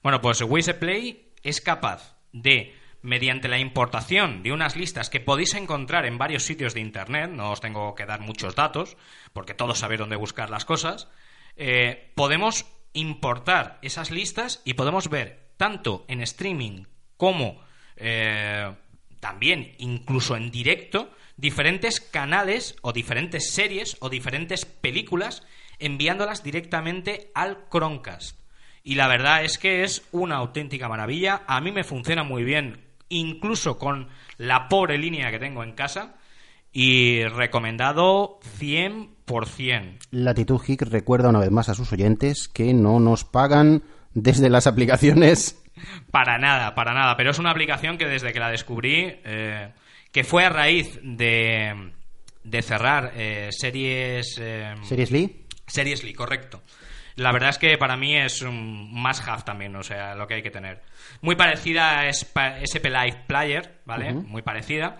Bueno, pues Wiseplay Play es capaz de, mediante la importación de unas listas que podéis encontrar en varios sitios de Internet, no os tengo que dar muchos datos, porque todos sabéis dónde buscar las cosas, eh, podemos importar esas listas y podemos ver tanto en streaming como eh, también incluso en directo diferentes canales o diferentes series o diferentes películas enviándolas directamente al Chromecast. Y la verdad es que es una auténtica maravilla. A mí me funciona muy bien, incluso con la pobre línea que tengo en casa. Y recomendado 100%. Latitud Geek recuerda una vez más a sus oyentes que no nos pagan desde las aplicaciones. Para nada, para nada. Pero es una aplicación que desde que la descubrí, eh, que fue a raíz de, de cerrar eh, series... Eh, ¿Series Lee? Series Lee, correcto. La verdad es que para mí es un must have también, o sea, lo que hay que tener. Muy parecida a SP Live Player, ¿vale? Muy parecida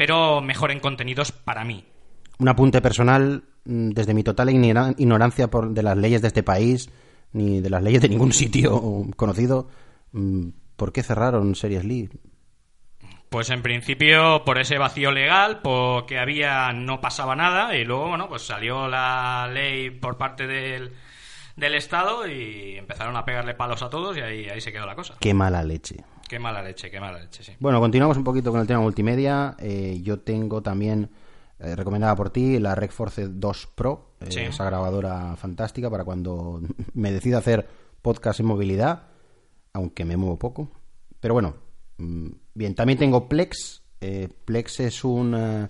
pero mejor en contenidos para mí. Un apunte personal, mm, desde mi total ignorancia por, de las leyes de este país, ni de las leyes de ningún sitio conocido, mm, ¿por qué cerraron Series Lee? Pues en principio por ese vacío legal, porque había no pasaba nada y luego bueno pues salió la ley por parte del, del Estado y empezaron a pegarle palos a todos y ahí, ahí se quedó la cosa. Qué mala leche. Qué mala leche, qué mala leche, sí. Bueno, continuamos un poquito con el tema multimedia. Eh, yo tengo también, eh, recomendada por ti, la Rec Force 2 Pro, eh, esa grabadora fantástica para cuando me decida hacer podcast en movilidad, aunque me muevo poco. Pero bueno, mm, bien, también tengo Plex. Plex es un...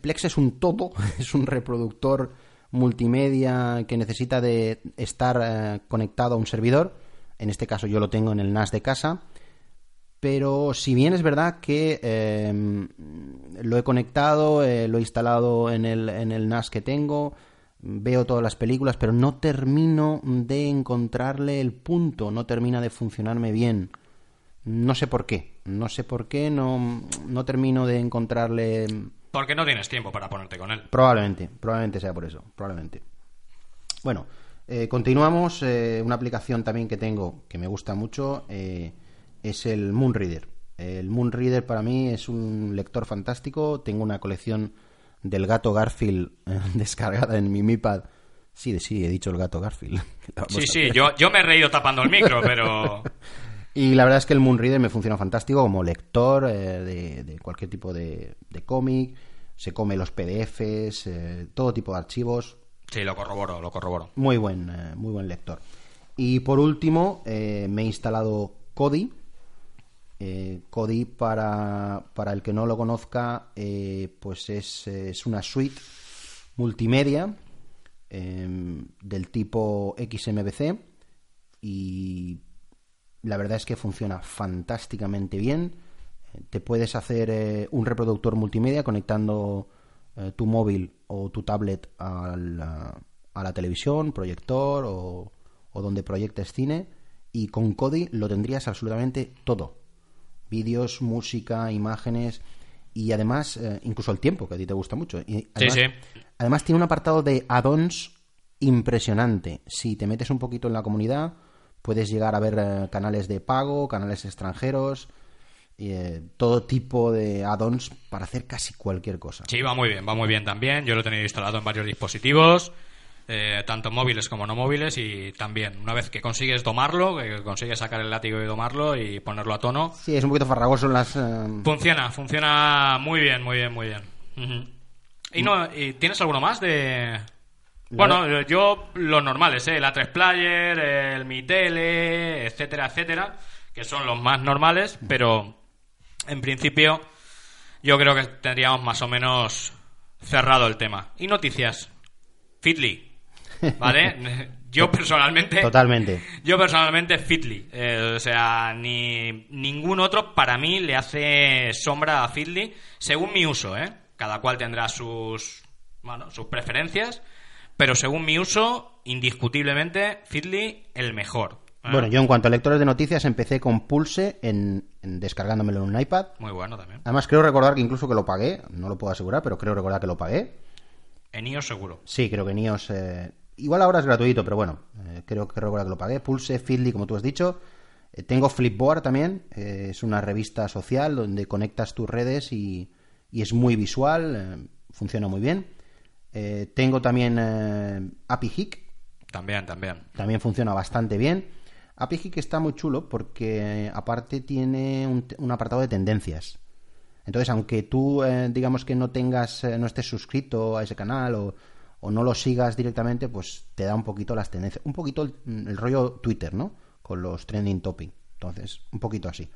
Plex es un todo, es un reproductor multimedia que necesita de estar conectado a un servidor. En este caso yo lo tengo en el NAS de casa pero si bien es verdad que em, lo he conectado, eh, lo he instalado en el, en el NAS que tengo, veo todas las películas, pero no termino de encontrarle el punto, no termina de funcionarme bien. No sé por qué, no sé por qué, no, no termino de encontrarle... Porque no tienes tiempo para ponerte con él. Probablemente, probablemente sea por eso, probablemente. Bueno, Eh, continuamos. eh, una aplicación también que tengo que me gusta mucho eh, es el Moonreader. El Moonreader para mí es un lector fantástico. Tengo una colección del gato Garfield eh, descargada en mi MiPad. Sí, sí, he dicho el gato Garfield. Sí, sí, yo, yo me he reído tapando el micro, pero... Y la verdad es que el Moonreader me funciona fantástico como lector eh, de, de cualquier tipo de, de cómic. Se come los PDFs, eh, todo tipo de archivos. Sí, lo corroboro, lo corroboro. Muy buen, eh, muy buen lector. Y por último, me he instalado Kodi. Eh, Kodi, para, para el que no lo conozca, pues es, es una suite multimedia eh, del tipo XMVC y la verdad es que funciona fantásticamente bien. Eh, Te puedes hacer eh, un reproductor multimedia conectando eh, tu móvil o tu tablet a la, a la televisión, proyector o, o donde proyectes cine y con Kodi lo tendrías absolutamente todo. Vídeos, música, imágenes y además eh, incluso el tiempo que a ti te gusta mucho. Y además, sí. además tiene un apartado de add-ons impresionante. Si te metes un poquito en la comunidad, puedes llegar a ver eh, canales de pago, canales extranjeros, y, eh, todo tipo de add-ons para hacer casi cualquier cosa. Sí, va muy bien, va muy bien también. Yo lo he tenido instalado en varios dispositivos, eh, tanto móviles como no móviles, y también, una vez que consigues domarlo, que consigues sacar el látigo y domarlo y ponerlo a tono, Sí, es un poquito farragoso en las... eh, funciona, funciona muy bien, muy bien, muy bien. ¿Y no, y tienes alguno más de...? Bueno, yo los normales, ¿eh? el A3 Player, el Mi Tele, etcétera, etcétera, que son los más normales, pero en principio yo creo que tendríamos más o menos cerrado el tema. Y noticias. Fitly. ¿Vale? Yo personalmente. Totalmente. Yo personalmente Fitly. Eh, o sea, ni ningún otro para mí le hace sombra a Fitly, según mi uso, ¿eh? Cada cual tendrá sus, bueno, sus preferencias, pero según mi uso, indiscutiblemente Fitly el mejor. ¿eh? Bueno, yo en cuanto a lectores de noticias empecé con Pulse en, en descargándomelo en un iPad. Muy bueno también. Además creo recordar que incluso que lo pagué, no lo puedo asegurar, pero creo recordar que lo pagué. En iOS seguro. Sí, creo que en iOS... eh, igual ahora es gratuito, pero bueno, eh, creo que recordar que lo pagué. Pulse, Feedly, como tú has dicho. Eh, tengo Flipboard también, es una revista social donde conectas tus redes y, y es muy visual, funciona muy bien. Eh, tengo también eh, API También, también. también funciona bastante bien. API está muy chulo porque aparte tiene un, un apartado de tendencias. Entonces, aunque tú, eh, digamos que no tengas, eh, no estés suscrito a ese canal o, o no lo sigas directamente, pues te da un poquito las tendencias. Un poquito el, el rollo Twitter, ¿no? Con los trending topic. Entonces, un poquito así.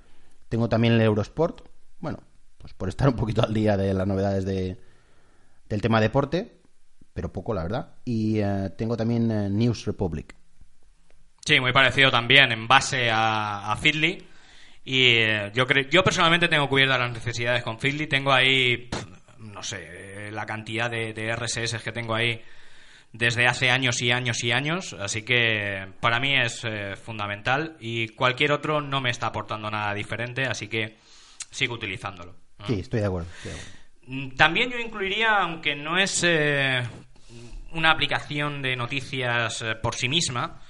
Tengo también el Eurosport. Bueno, pues por estar un poquito al día de las novedades de, del tema deporte, pero poco, la verdad. Y eh, tengo también eh, News Republic. Sí, muy parecido también en base a, a Feedly. Y eh, yo creo, yo personalmente tengo cubiertas las necesidades con Feedly. Tengo ahí, pf, no sé, eh, la cantidad de, de RSS que tengo ahí desde hace años y años y años. Así que para mí es fundamental. Y cualquier otro no me está aportando nada diferente. Así que sigo utilizándolo. Sí, estoy de acuerdo. estoy de acuerdo. Mm, También yo incluiría, aunque no es eh, una aplicación de noticias eh, por sí misma,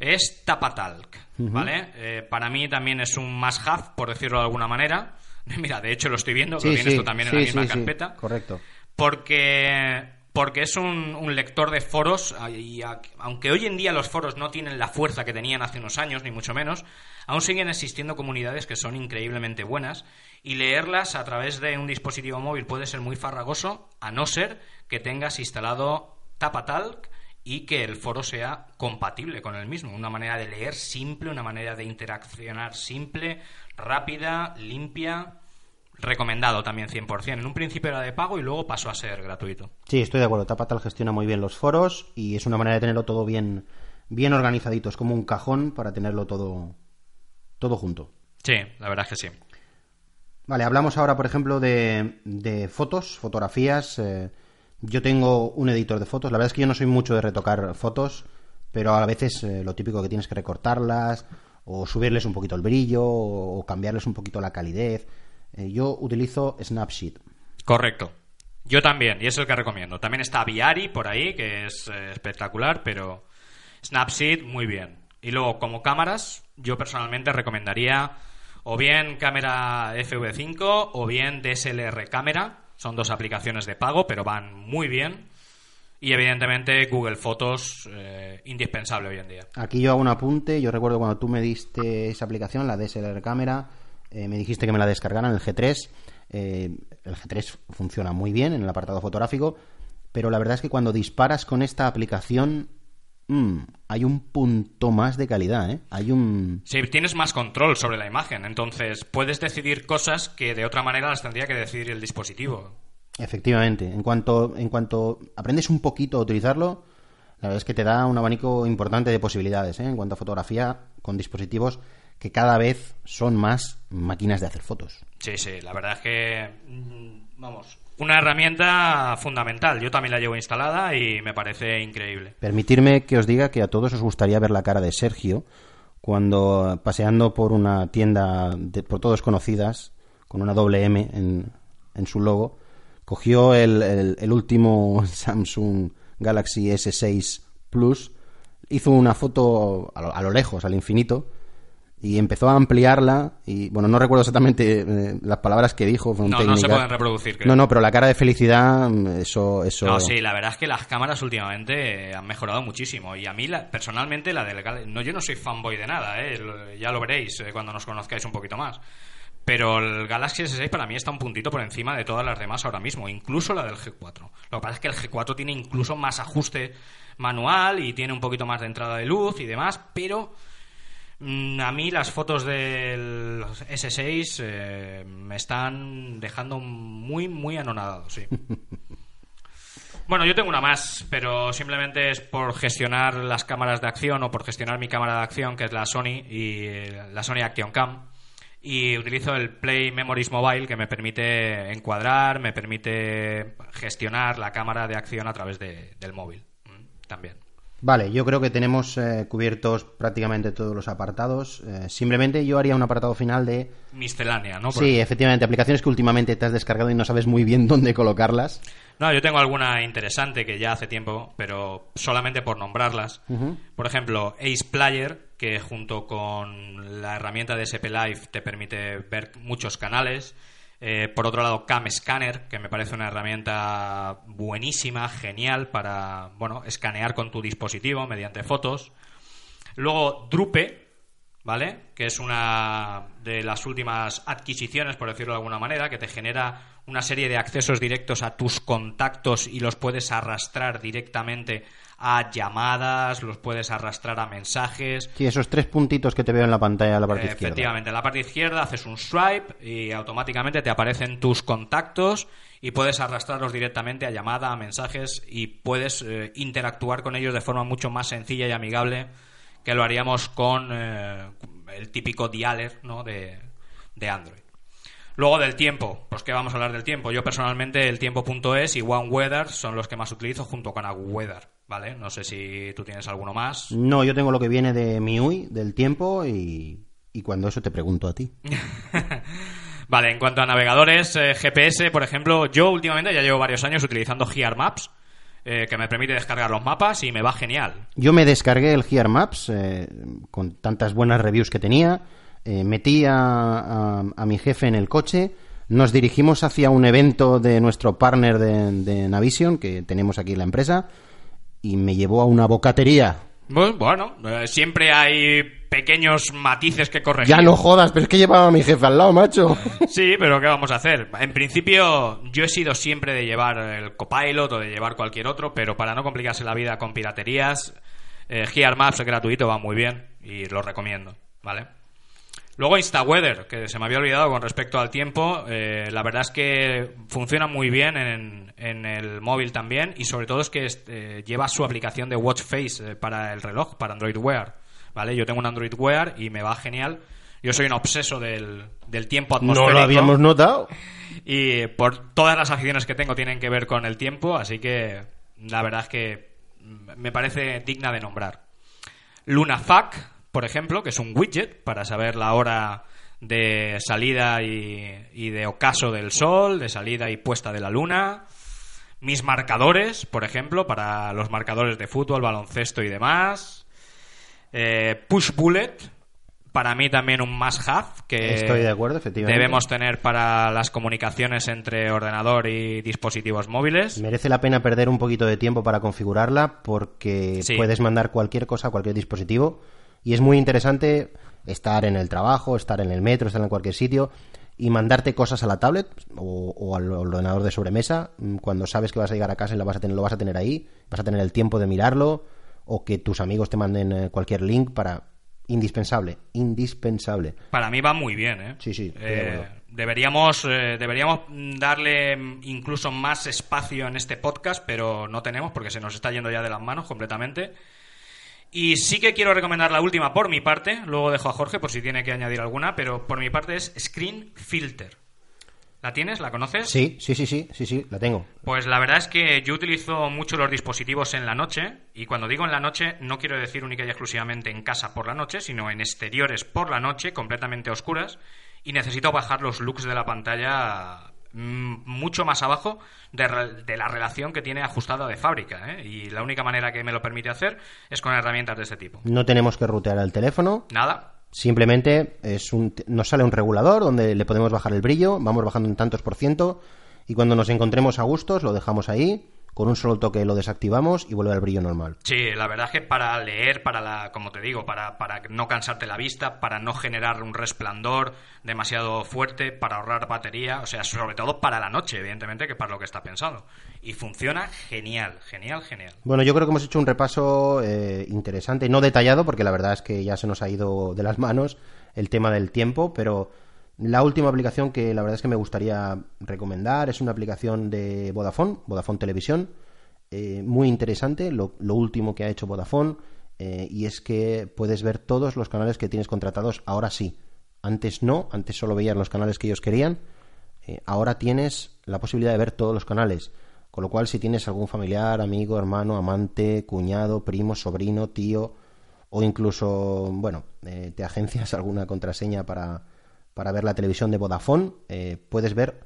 es Tapatalk, ¿vale? Eh, para mí también es un must-have, por decirlo de alguna manera. Mira, de hecho lo estoy viendo, Sí, lo sí, tú también sí, en la misma carpeta. correcto. Porque, porque es un, lector de foros, y a- aunque hoy en día los foros no tienen la fuerza que tenían hace unos años, ni mucho menos, aún siguen existiendo comunidades que son increíblemente buenas, y leerlas a través de un dispositivo móvil puede ser muy farragoso, a no ser que tengas instalado Tapatalk y que el foro sea compatible con el mismo. Una manera de leer simple, una manera de interaccionar simple, rápida, limpia. Recomendado también 100%. En un principio era de pago y luego pasó a ser gratuito. Sí, estoy de acuerdo. Tapatal gestiona muy bien los foros y es una manera de tenerlo todo bien, bien organizadito. Es como un cajón para tenerlo todo, todo junto. Sí, la verdad es que sí. Vale, hablamos ahora, por ejemplo, de, de fotos, fotografías. eh, yo tengo un editor de fotos. La verdad es que yo no soy mucho de retocar fotos, pero a veces eh, lo típico que tienes que recortarlas o subirles un poquito el brillo o, o cambiarles un poquito la calidez. Eh, yo utilizo Snapseed. Correcto. Yo también, y es el que recomiendo. También está Viari por ahí, que es eh, espectacular, pero Snapseed, muy bien. Y luego, como cámaras, yo personalmente recomendaría o bien cámara FV5 o bien DSLR cámara. Son dos aplicaciones de pago, pero van muy bien. Y evidentemente Google Fotos, eh, indispensable hoy en día. Aquí yo hago un apunte. Yo recuerdo cuando tú me diste esa aplicación, la DSLR cámara, eh, me dijiste que me la descargaran, el G3. Eh, el G3 funciona muy bien en el apartado fotográfico, pero la verdad es que cuando disparas con esta aplicación mm, hay un punto más de calidad, ¿eh? Hay un... Sí, tienes más control sobre la imagen, entonces puedes decidir cosas que de otra manera las tendría que decidir el dispositivo. Efectivamente, en cuanto, en cuanto aprendes un poquito a utilizarlo, la verdad es que te da un abanico importante de posibilidades ¿eh? en cuanto a fotografía con dispositivos que cada vez son más máquinas de hacer fotos. Sí, sí, la verdad es que, mm, vamos, una herramienta fundamental. Yo también la llevo instalada y me parece increíble. Permitirme que os diga que a todos os gustaría ver la cara de Sergio cuando paseando por una tienda de, por todos conocidas con una doble M en, en su logo, cogió el, el, el último Samsung Galaxy S6 Plus, hizo una foto a lo, a lo lejos, al infinito, y empezó a ampliarla y bueno no recuerdo exactamente eh, las palabras que dijo fueron No, no se pueden reproducir. creo. no no pero la cara de felicidad mm, eso eso No, sí, la verdad es que las cámaras últimamente han mejorado muchísimo. Y a mí, la- personalmente, la del No, yo no soy fanboy de nada, ¿eh? Ya lo veréis eh, cuando nos conozcáis un poquito más. Pero el Galaxy S6 para mí está un puntito por encima de todas las demás ahora mismo, incluso la del G4. Lo que pasa es que el G4 tiene incluso más ajuste manual y tiene un poquito más de entrada de luz y demás, pero a mí las fotos del S6 eh, me están dejando muy, muy anonadado, sí. Bueno, yo tengo una más, pero simplemente es por gestionar las cámaras de acción o por gestionar mi cámara de acción, que es la Sony y eh, la Sony Action Cam. Y utilizo el Play Memories Mobile que me permite encuadrar, me permite gestionar la cámara de acción a través de- del móvil. Mm, También. Vale, yo creo que tenemos eh, cubiertos prácticamente todos los apartados. Eh, simplemente yo haría un apartado final de... Miscelánea, ¿no? Por- Sí, efectivamente, aplicaciones que últimamente te has descargado y no sabes muy bien dónde colocarlas. No, yo tengo alguna interesante que ya hace tiempo, pero solamente por nombrarlas. Por ejemplo, Ace Player, que junto con la herramienta de SP Live te permite ver muchos canales. Eh, por otro lado, Cam Scanner, que me parece una herramienta buenísima, genial para, bueno, escanear con tu dispositivo mediante fotos. Luego, Drupe, ¿vale? Que es una de las últimas adquisiciones, por decirlo de alguna manera, que te genera una serie de accesos directos a tus contactos y los puedes arrastrar directamente a llamadas, los puedes arrastrar a mensajes. Sí, esos tres puntitos que te veo en la pantalla a la parte Eh, izquierda. Efectivamente, en la parte izquierda haces un swipe y automáticamente te aparecen tus contactos y puedes arrastrarlos directamente a llamada, a mensajes y puedes eh, interactuar con ellos de forma mucho más sencilla y amigable que lo haríamos con eh, el típico dialer ¿no? de, de Android. Luego del tiempo, pues que vamos a hablar del tiempo. Yo personalmente el tiempo.es y OneWeather son los que más utilizo junto con AgWeather, ¿vale? No sé si tú tienes alguno más. No, yo tengo lo que viene de MIUI, del tiempo, y, y cuando eso te pregunto a ti. Vale, en cuanto a navegadores, eh, GPS, por ejemplo, yo últimamente ya llevo varios años utilizando Gear Maps, eh, que me permite descargar los mapas y me va genial. Yo me descargué el Gear Maps eh, con tantas buenas reviews que tenía, eh, metí a, a- a mi jefe en el coche, nos dirigimos hacia un evento de nuestro partner de, de Navision, que tenemos aquí en la empresa, y me llevó a una bocatería. Bu- Bueno, eh, siempre hay pequeños matices que corregir. Ya no jodas, pero es que llevaba a mi jefe al lado, macho. Sí, pero ¿qué vamos a hacer? En principio, yo he sido siempre de llevar el copilot o de llevar cualquier otro, pero para no complicarse la vida con piraterías, eh, Gear Maps es gratuito, va muy bien y lo recomiendo, ¿vale? Luego InstaWeather, que se me había olvidado con respecto al tiempo, eh, la verdad es que funciona muy bien en, en el móvil también y sobre todo es que este, lleva su aplicación de Watch Face eh, para el reloj, para Android Wear, ¿vale? Yo tengo un Android Wear y me va genial. Yo soy un obseso del, del tiempo atmosférico. No lo habíamos notado. Y por todas las aficiones que tengo tienen que ver con el tiempo, así que la verdad es que me parece digna de nombrar. LunaFac, por ejemplo, que es un widget para saber la hora de salida y, y de ocaso del sol, de salida y puesta de la luna. Mis marcadores, por ejemplo, para los marcadores de fútbol, baloncesto y demás. Eh, Push Bullet, para mí también un must-have que Estoy de acuerdo, efectivamente. debemos tener para las comunicaciones entre ordenador y dispositivos móviles. Merece la pena perder un poquito de tiempo para configurarla porque Sí. puedes mandar cualquier cosa a cualquier dispositivo y es muy interesante estar en el trabajo, estar en el metro, estar en cualquier sitio y mandarte cosas a la tablet o, o al ordenador de sobremesa mm, cuando sabes que vas a llegar a casa y lo vas a tener, lo vas a tener ahí, vas a tener el tiempo de mirarlo o que tus amigos te manden eh, cualquier link para indispensable, indispensable. Para mí va muy bien, ¿eh? Sí, sí, Eh, deberíamos, eh, deberíamos darle mm, incluso más espacio en este podcast, pero no tenemos porque se nos está yendo ya de las manos completamente. Y sí que quiero recomendar la última por mi parte, luego dejo a Jorge por si tiene que añadir alguna, pero por mi parte es Screen Filter. ¿La tienes? ¿La conoces? Sí, sí, sí, sí, sí, sí, la tengo. Pues la verdad es que yo utilizo mucho los dispositivos en la noche y cuando digo en la noche no quiero decir única y exclusivamente en casa por la noche, sino en exteriores por la noche, completamente oscuras y necesito bajar los looks de la pantalla mm, mucho más abajo de, de la relación que tiene ajustada de fábrica ¿eh? y la única manera que me lo permite hacer es con herramientas de este tipo. No tenemos que rutear el teléfono, Nada, Simplemente es un, nos sale un regulador donde le podemos bajar el brillo, vamos bajando en tantos por ciento y cuando nos encontremos a gustos lo dejamos ahí, con un solo toque lo desactivamos y vuelve al brillo normal. Sí, la verdad es que para leer, para la, como te digo, para, para no cansarte la vista, para no generar un resplandor demasiado fuerte, para ahorrar batería, o sea, sobre todo para la noche, evidentemente, que para lo que está pensado. Y funciona genial, genial, genial. Bueno, yo creo que hemos hecho un repaso eh, interesante, no detallado, porque la verdad es que ya se nos ha ido de las manos el tema del tiempo, pero la última aplicación que la verdad es que me gustaría recomendar es una aplicación de Vodafone, Vodafone Televisión, eh, muy interesante, lo, lo último que ha hecho Vodafone, eh, y es que puedes ver todos los canales que tienes contratados, ahora sí. Antes no, antes solo veías los canales que ellos querían, eh, ahora tienes la posibilidad de ver todos los canales. Con lo cual, si tienes algún familiar, amigo, hermano, amante, cuñado, primo, sobrino, tío, o incluso, bueno, eh, te agencias alguna contraseña para, para ver la televisión de Vodafone, eh, puedes ver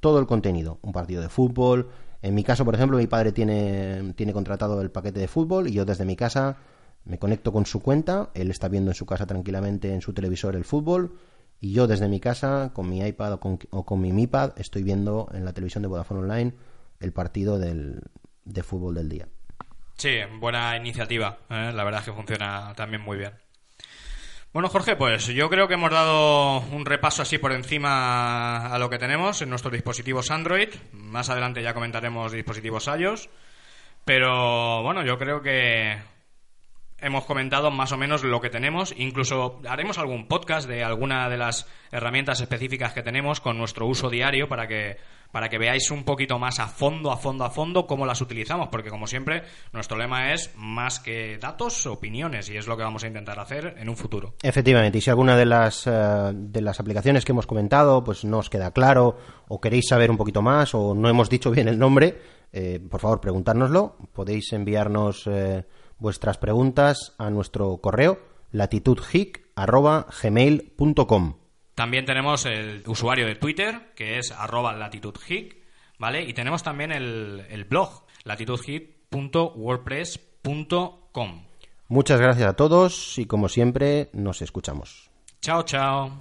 todo el contenido. Un partido de fútbol. En mi caso, por ejemplo, mi padre tiene, tiene contratado el paquete de fútbol y yo desde mi casa me conecto con su cuenta. Él está viendo en su casa tranquilamente en su televisor el fútbol. Y yo desde mi casa, con mi iPad o con, o con mi Mi Pad, estoy viendo en la televisión de Vodafone Online el partido del, de fútbol del día. Sí, buena iniciativa, ¿eh? la verdad es que funciona también muy bien. Bueno, Jorge, pues yo creo que hemos dado un repaso así por encima a lo que tenemos en nuestros dispositivos Android. Más adelante ya comentaremos dispositivos iOS. Pero bueno, yo creo que hemos comentado más o menos lo que tenemos. Incluso haremos algún podcast de alguna de las herramientas específicas que tenemos con nuestro uso diario para que, para que veáis un poquito más a fondo, a fondo, a fondo cómo las utilizamos. Porque como siempre, nuestro lema es más que datos, opiniones. Y es lo que vamos a intentar hacer en un futuro. Efectivamente, y si alguna de las, eh, de las aplicaciones que hemos comentado pues no os queda claro o queréis saber un poquito más o no hemos dicho bien el nombre, eh, por favor preguntárnoslo. Podéis enviarnos eh, vuestras preguntas a nuestro correo latitudhic@gmail.com. También tenemos el usuario de Twitter, que es arroba ¿vale? Y tenemos también el, el blog, latitudhic.wordpress.com. Muchas gracias a todos y como siempre nos escuchamos. Chao, chao.